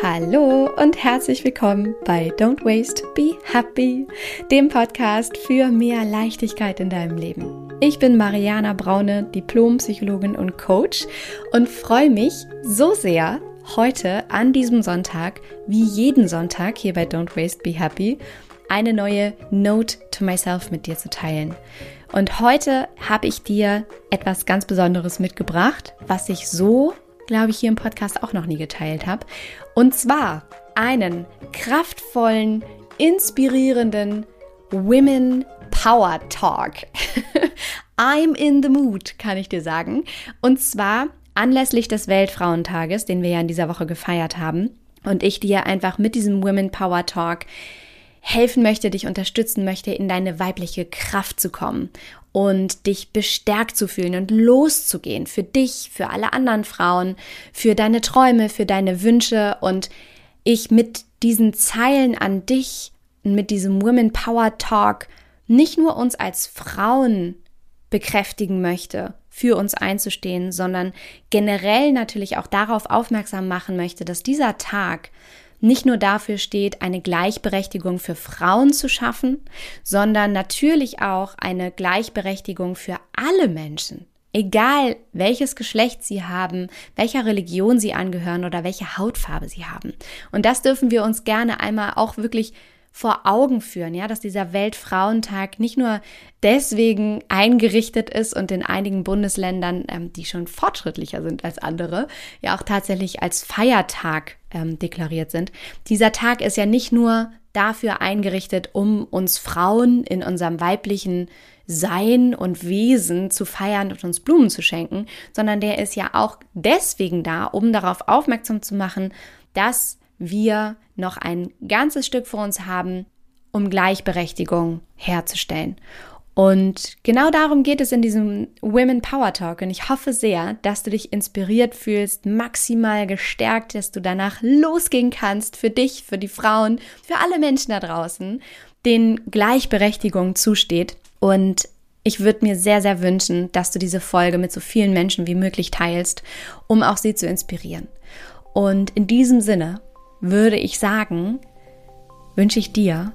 Hallo und herzlich willkommen bei Don't Waste, Be Happy, dem Podcast für mehr Leichtigkeit in deinem Leben. Ich bin Mariana Braune, Diplompsychologin und Coach und freue mich so sehr, heute an diesem Sonntag, wie jeden Sonntag hier bei Don't Waste, Be Happy, eine neue Note to Myself mit dir zu teilen. Und heute habe ich dir etwas ganz Besonderes mitgebracht, was ich so, glaube ich, hier im Podcast auch noch nie geteilt habe. Und zwar einen kraftvollen, inspirierenden Women Power Talk. I'm in the mood, kann ich dir sagen. Und zwar anlässlich des Weltfrauentages, den wir ja in dieser Woche gefeiert haben. Und ich dir einfach mit diesem Women Power Talk helfen möchte, dich unterstützen möchte, in deine weibliche Kraft zu kommen und dich bestärkt zu fühlen und loszugehen für dich, für alle anderen Frauen, für deine Träume, für deine Wünsche. Und ich mit diesen Zeilen an dich, mit diesem Women Power Talk nicht nur uns als Frauen bekräftigen möchte, für uns einzustehen, sondern generell natürlich auch darauf aufmerksam machen möchte, dass dieser Tag nicht nur dafür steht, eine Gleichberechtigung für Frauen zu schaffen, sondern natürlich auch eine Gleichberechtigung für alle Menschen. Egal welches Geschlecht sie haben, welcher Religion sie angehören oder welche Hautfarbe sie haben. Und das dürfen wir uns gerne einmal auch wirklich vor Augen führen, ja, dass dieser Weltfrauentag nicht nur deswegen eingerichtet ist und in einigen Bundesländern, ähm, die schon fortschrittlicher sind als andere, ja auch tatsächlich als Feiertag ähm, deklariert sind. Dieser Tag ist ja nicht nur dafür eingerichtet, um uns Frauen in unserem weiblichen Sein und Wesen zu feiern und uns Blumen zu schenken, sondern der ist ja auch deswegen da, um darauf aufmerksam zu machen, dass wir noch ein ganzes Stück vor uns haben, um Gleichberechtigung herzustellen. Und genau darum geht es in diesem Women Power Talk. Und ich hoffe sehr, dass du dich inspiriert fühlst, maximal gestärkt, dass du danach losgehen kannst für dich, für die Frauen, für alle Menschen da draußen, denen Gleichberechtigung zusteht. Und ich würde mir sehr, sehr wünschen, dass du diese Folge mit so vielen Menschen wie möglich teilst, um auch sie zu inspirieren. Und in diesem Sinne würde ich sagen, wünsche ich dir,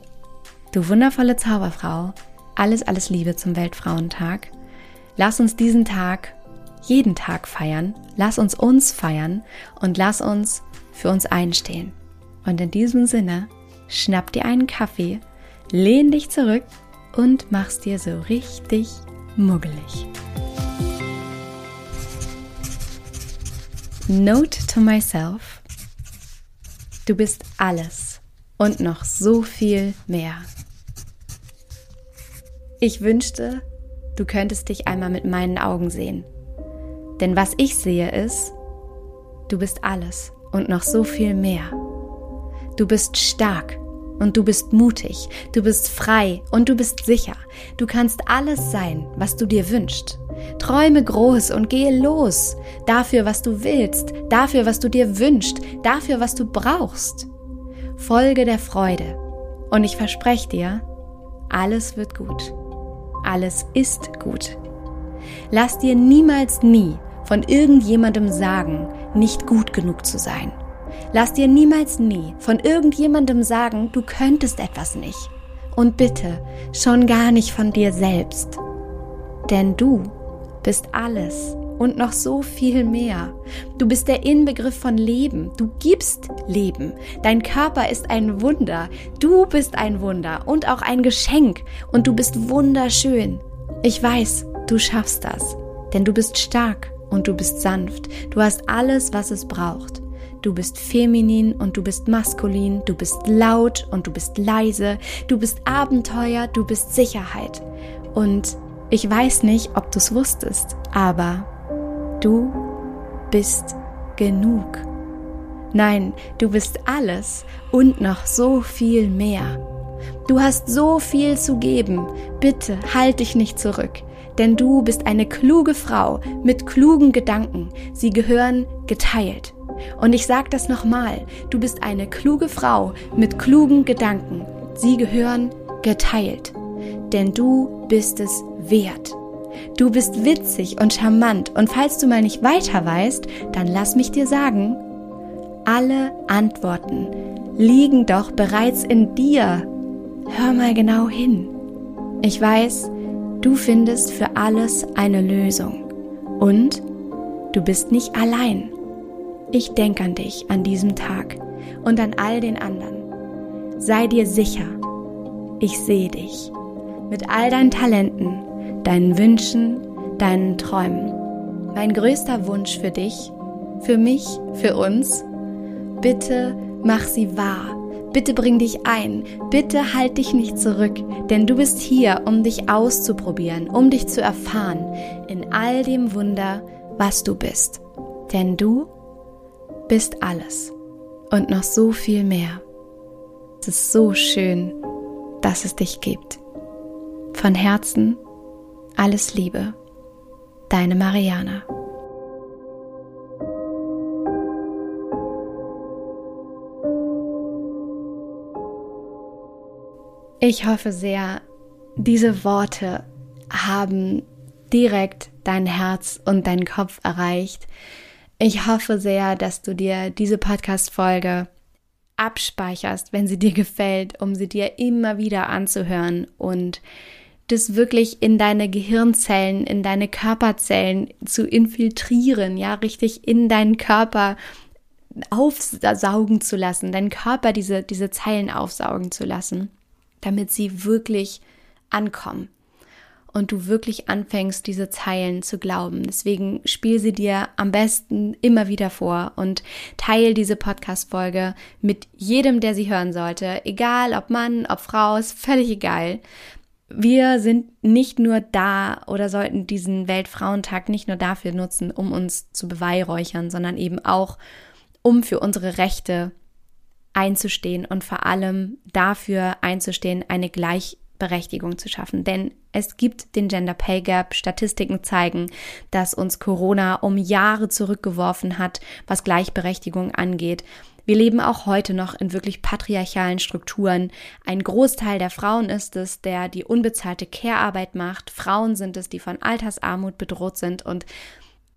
du wundervolle Zauberfrau, alles, alles Liebe zum Weltfrauentag. Lass uns diesen Tag jeden Tag feiern. Lass uns uns feiern und lass uns für uns einstehen. Und in diesem Sinne, schnapp dir einen Kaffee, lehn dich zurück und mach's dir so richtig muggelig. Note to myself. Du bist alles und noch so viel mehr. Ich wünschte, du könntest dich einmal mit meinen Augen sehen. Denn was ich sehe ist, du bist alles und noch so viel mehr. Du bist stark und du bist mutig, du bist frei und du bist sicher. Du kannst alles sein, was du dir wünschst. Träume groß und gehe los. Dafür, was du willst, dafür, was du dir wünschst, dafür, was du brauchst. Folge der Freude. Und ich verspreche dir, alles wird gut alles ist gut. Lass dir niemals nie von irgendjemandem sagen, nicht gut genug zu sein. Lass dir niemals nie von irgendjemandem sagen, du könntest etwas nicht. Und bitte schon gar nicht von dir selbst. Denn du bist alles und noch so viel mehr. Du bist der Inbegriff von Leben. Du gibst Leben. Dein Körper ist ein Wunder. Du bist ein Wunder und auch ein Geschenk. Und du bist wunderschön. Ich weiß, du schaffst das. Denn du bist stark und du bist sanft. Du hast alles, was es braucht. Du bist feminin und du bist maskulin, du bist laut und du bist leise, du bist Abenteuer, du bist Sicherheit. Und ich weiß nicht, ob du es wusstest, aber Du bist genug. Nein, du bist alles und noch so viel mehr. Du hast so viel zu geben. Bitte halt dich nicht zurück, denn du bist eine kluge Frau mit klugen Gedanken. Sie gehören geteilt. Und ich sage das nochmal, du bist eine kluge Frau mit klugen Gedanken. Sie gehören geteilt. Denn du bist es wert. Du bist witzig und charmant und falls du mal nicht weiter weißt, dann lass mich dir sagen, Alle Antworten liegen doch bereits in dir. Hör mal genau hin. Ich weiß, du findest für alles eine Lösung. Und du bist nicht allein. Ich denke an dich an diesem Tag und an all den anderen. Sei dir sicher, ich sehe dich mit all deinen Talenten, deinen Wünschen, deinen Träumen. Mein größter Wunsch für dich, für mich, für uns, bitte mach sie wahr. Bitte bring dich ein. Bitte halt dich nicht zurück, denn du bist hier, um dich auszuprobieren, um dich zu erfahren in all dem Wunder, was du bist. Denn du bist alles und noch so viel mehr. Es ist so schön, dass es dich gibt. Von Herzen alles Liebe. Deine Mariana. Ich hoffe sehr, diese Worte haben direkt dein Herz und deinen Kopf erreicht. Ich hoffe sehr, dass du dir diese Podcast-Folge abspeicherst, wenn sie dir gefällt, um sie dir immer wieder anzuhören und das wirklich in deine Gehirnzellen, in deine Körperzellen zu infiltrieren, ja, richtig in deinen Körper aufsaugen zu lassen, deinen Körper diese, diese Zeilen aufsaugen zu lassen damit sie wirklich ankommen und du wirklich anfängst, diese Zeilen zu glauben. Deswegen spiel sie dir am besten immer wieder vor und teile diese Podcast-Folge mit jedem, der sie hören sollte. Egal, ob Mann, ob Frau, ist völlig egal. Wir sind nicht nur da oder sollten diesen Weltfrauentag nicht nur dafür nutzen, um uns zu beweihräuchern, sondern eben auch, um für unsere Rechte einzustehen und vor allem dafür einzustehen, eine Gleichberechtigung zu schaffen. Denn es gibt den Gender Pay Gap. Statistiken zeigen, dass uns Corona um Jahre zurückgeworfen hat, was Gleichberechtigung angeht. Wir leben auch heute noch in wirklich patriarchalen Strukturen. Ein Großteil der Frauen ist es, der die unbezahlte Care-Arbeit macht. Frauen sind es, die von Altersarmut bedroht sind und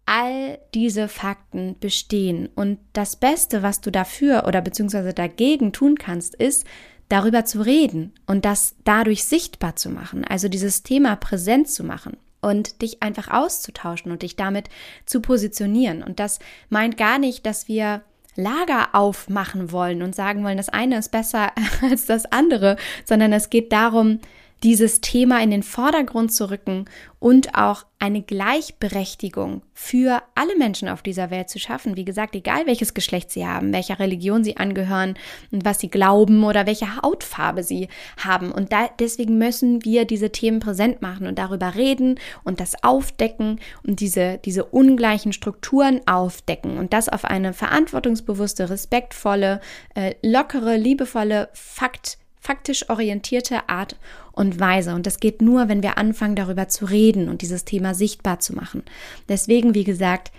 all diese Fakten bestehen. Und das Beste, was du dafür oder beziehungsweise dagegen tun kannst, ist, darüber zu reden und das dadurch sichtbar zu machen, also dieses Thema präsent zu machen und dich einfach auszutauschen und dich damit zu positionieren. Und das meint gar nicht, dass wir Lager aufmachen wollen und sagen wollen, das eine ist besser als das andere, sondern es geht darum, dieses Thema in den Vordergrund zu rücken und auch eine Gleichberechtigung für alle Menschen auf dieser Welt zu schaffen. Wie gesagt, egal welches Geschlecht sie haben, welcher Religion sie angehören und was sie glauben oder welche Hautfarbe sie haben. Und da, deswegen müssen wir diese Themen präsent machen und darüber reden und das aufdecken und diese, diese ungleichen Strukturen aufdecken und das auf eine verantwortungsbewusste, respektvolle, äh, lockere, liebevolle, Fakt, faktisch orientierte Art und Weise. Und das geht nur, wenn wir anfangen, darüber zu reden und dieses Thema sichtbar zu machen. Deswegen, wie gesagt,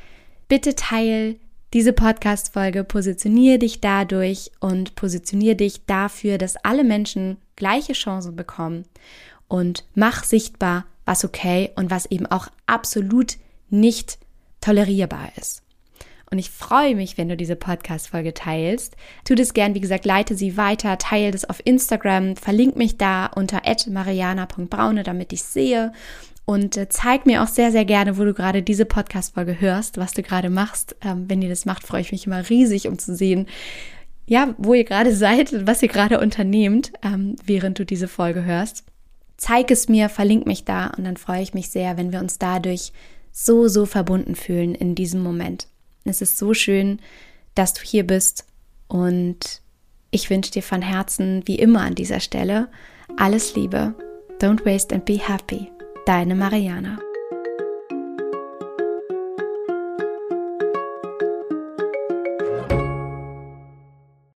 bitte teil diese Podcast-Folge, positioniere dich dadurch und positioniere dich dafür, dass alle Menschen gleiche Chancen bekommen und mach sichtbar, was okay und was eben auch absolut nicht tolerierbar ist. Und ich freue mich, wenn du diese Podcast-Folge teilst. Tu das gern, wie gesagt, leite sie weiter, teile das auf Instagram, verlink mich da unter mariana.braune, damit ich sehe. Und äh, zeig mir auch sehr, sehr gerne, wo du gerade diese Podcast-Folge hörst, was du gerade machst. Ähm, wenn ihr das macht, freue ich mich immer riesig, um zu sehen, ja, wo ihr gerade seid und was ihr gerade unternehmt, ähm, während du diese Folge hörst. Zeig es mir, verlink mich da und dann freue ich mich sehr, wenn wir uns dadurch so, so verbunden fühlen in diesem Moment. Es ist so schön, dass du hier bist und ich wünsche dir von Herzen, wie immer an dieser Stelle, alles Liebe. Don't waste and be happy. Deine Mariana.